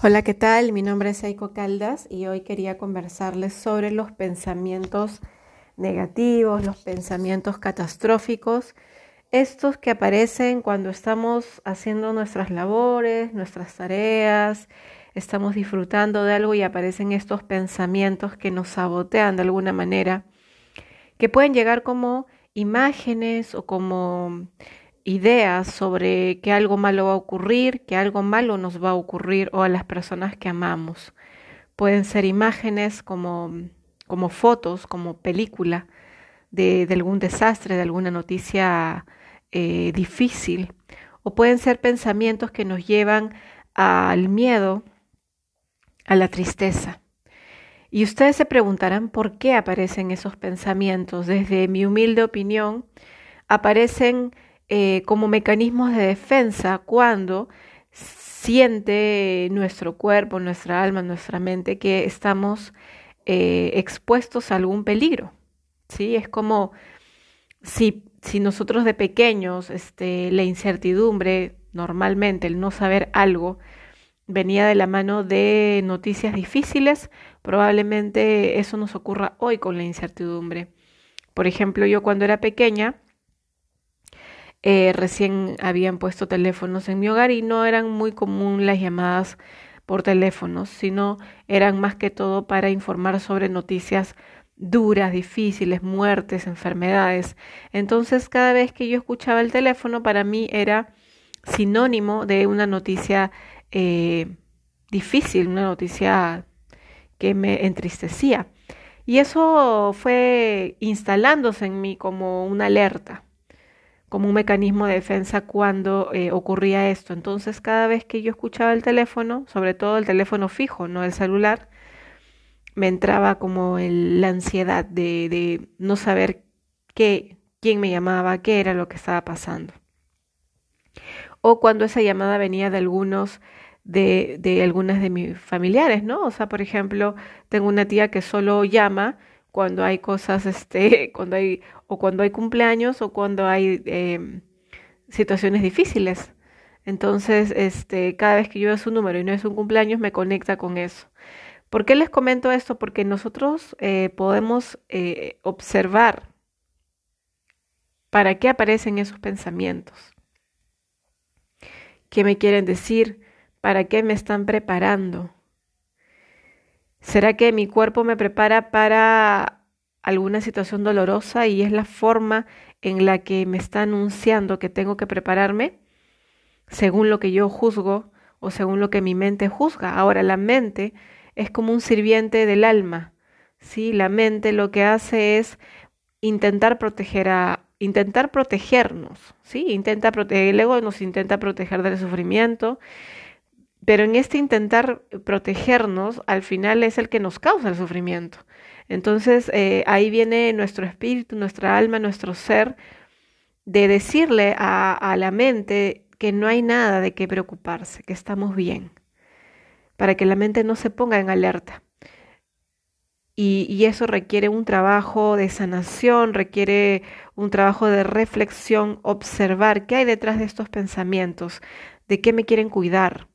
Hola, ¿qué tal? Mi nombre es Eiko Caldas y hoy quería conversarles sobre los pensamientos negativos, los pensamientos catastróficos, estos que aparecen cuando estamos haciendo nuestras labores, nuestras tareas, estamos disfrutando de algo y aparecen estos pensamientos que nos sabotean de alguna manera, que pueden llegar como imágenes o como ideas sobre que algo malo va a ocurrir, que algo malo nos va a ocurrir o a las personas que amamos. Pueden ser imágenes como, como fotos, como película de, algún desastre, de alguna noticia eh, difícil, o pueden ser pensamientos que nos llevan al miedo, a la tristeza. Y ustedes se preguntarán por qué aparecen esos pensamientos. Desde mi humilde opinión, aparecen eh, como mecanismos de defensa cuando siente nuestro cuerpo, nuestra alma, nuestra mente que estamos eh, expuestos a algún peligro. ¿sí? Es como si, si nosotros de pequeños este, la incertidumbre, normalmente el no saber algo, venía de la mano de noticias difíciles, probablemente eso nos ocurra hoy con la incertidumbre. Por ejemplo, yo cuando era pequeña, eh, recién habían puesto teléfonos en mi hogar y no eran muy común las llamadas por teléfonos, sino eran más que todo para informar sobre noticias duras, difíciles, muertes, enfermedades. Entonces, cada vez que yo escuchaba el teléfono, para mí era sinónimo de una noticia eh, difícil, una noticia que me entristecía. Y eso fue instalándose en mí como una alerta como un mecanismo de defensa cuando eh, ocurría esto. Entonces, cada vez que yo escuchaba el teléfono, sobre todo el teléfono fijo, no el celular, me entraba como la ansiedad de, de, no saber qué, quién me llamaba, qué era lo que estaba pasando. O cuando esa llamada venía de algunos de, de algunas de mis familiares, ¿no? O sea, por ejemplo, tengo una tía que solo llama cuando hay cosas, este, cuando hay, o cuando hay cumpleaños o cuando hay em, situaciones difíciles. Entonces, este, cada vez que yo veo su número y no es un cumpleaños, me conecta con eso. ¿Por qué les comento esto? Porque nosotros eh, podemos eh, observar para qué aparecen esos pensamientos. ¿Qué me quieren decir? ¿Para qué me están preparando? ¿Será que mi cuerpo me prepara para alguna situación dolorosa y es la forma en la que me está anunciando que tengo que prepararme según lo que yo juzgo o según lo que mi mente juzga? Ahora, la mente es como un sirviente del alma. ¿sí? La mente lo que hace es intentar proteger a intentar protegernos, ¿sí? Intenta proteger, el ego nos intenta proteger del sufrimiento, pero en este intentar protegernos, al final es el que nos causa el sufrimiento. Entonces eh, ahí viene nuestro espíritu, nuestra alma, nuestro ser, de decirle a, la mente que no hay nada de qué preocuparse, que estamos bien, para que la mente no se ponga en alerta. Y, y, eso requiere un trabajo de sanación, requiere un trabajo de reflexión, observar qué hay detrás de estos pensamientos, de qué me quieren cuidar,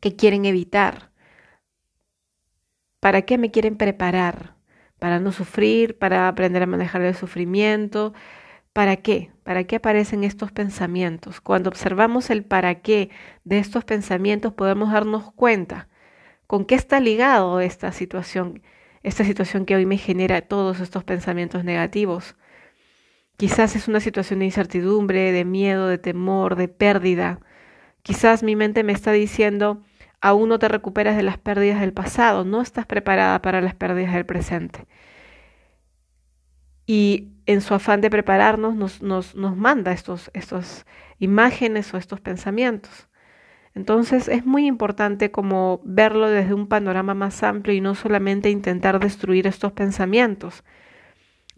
¿Qué quieren evitar? ¿Para qué me quieren preparar? ¿Para no sufrir? ¿Para aprender a manejar el sufrimiento? ¿Para qué? ¿Para qué aparecen estos pensamientos? Cuando observamos el para qué de estos pensamientos podemos darnos cuenta con qué está ligado esta situación, esta situación que hoy me genera todos estos pensamientos negativos. Quizás es una situación de incertidumbre, de miedo, de temor, de pérdida. Quizás mi mente me está diciendo, aún no te recuperas de las pérdidas del pasado, no estás preparada para las pérdidas del presente. Y en su afán de prepararnos nos, nos, nos manda estos, estos imágenes o estos pensamientos. Entonces es muy importante como verlo desde un panorama más amplio y no solamente intentar destruir estos pensamientos,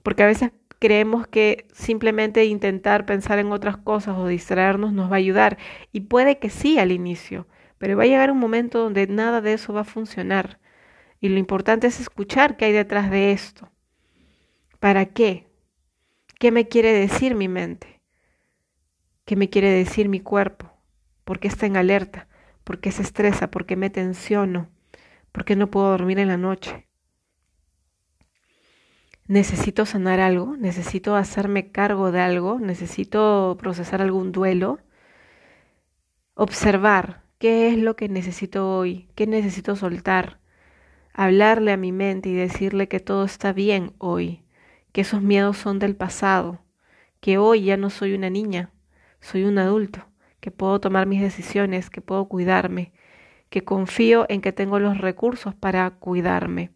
porque a veces creemos que simplemente intentar pensar en otras cosas o distraernos nos va a ayudar y puede que sí al inicio, pero va a llegar un momento donde nada de eso va a funcionar. Y lo importante es escuchar qué hay detrás de esto. ¿Para qué? ¿Qué me quiere decir mi mente? ¿Qué me quiere decir mi cuerpo? ¿Por qué está en alerta? ¿Por qué se estresa? ¿Por qué me tensiono? ¿Por qué no puedo dormir en la noche? Necesito sanar algo, necesito hacerme cargo de algo, necesito procesar algún duelo. Observar qué es lo que necesito hoy, qué necesito soltar. Hablarle a mi mente y decirle que todo está bien hoy, que esos miedos son del pasado, que hoy ya no soy una niña, soy un adulto, que puedo tomar mis decisiones, que puedo cuidarme, que confío en que tengo los recursos para cuidarme,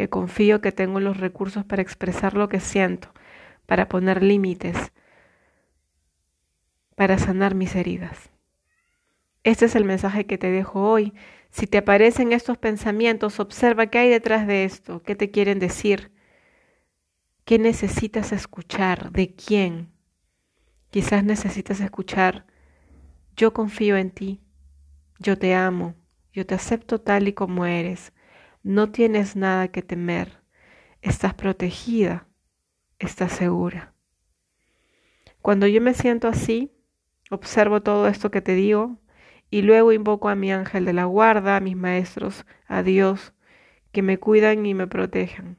que confío que tengo los recursos para expresar lo que siento, para poner límites, para sanar mis heridas. Este es el mensaje que te dejo hoy. Si te aparecen estos pensamientos, observa qué hay detrás de esto, qué te quieren decir, qué necesitas escuchar, de quién. Quizás necesitas escuchar, yo confío en ti, yo te amo, yo te acepto tal y como eres, no tienes nada que temer, estás protegida, estás segura. Cuando yo me siento así, observo todo esto que te digo y luego invoco a mi ángel de la guarda, a mis maestros, a Dios, que me cuidan y me protejan,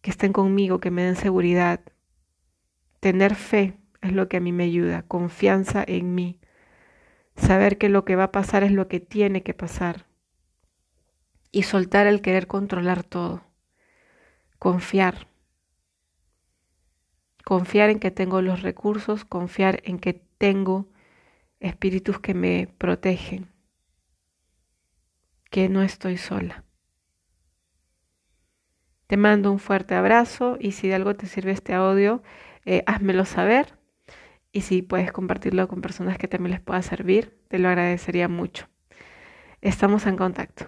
que estén conmigo, que me den seguridad. Tener fe es lo que a mí me ayuda, confianza en mí, saber que lo que va a pasar es lo que tiene que pasar y soltar el querer controlar todo, confiar, confiar en que tengo los recursos, confiar en que tengo espíritus que me protegen, que no estoy sola. Te mando un fuerte abrazo y si de algo te sirve este audio, eh, házmelo saber y si puedes compartirlo con personas que también les pueda servir, te lo agradecería mucho. Estamos en contacto.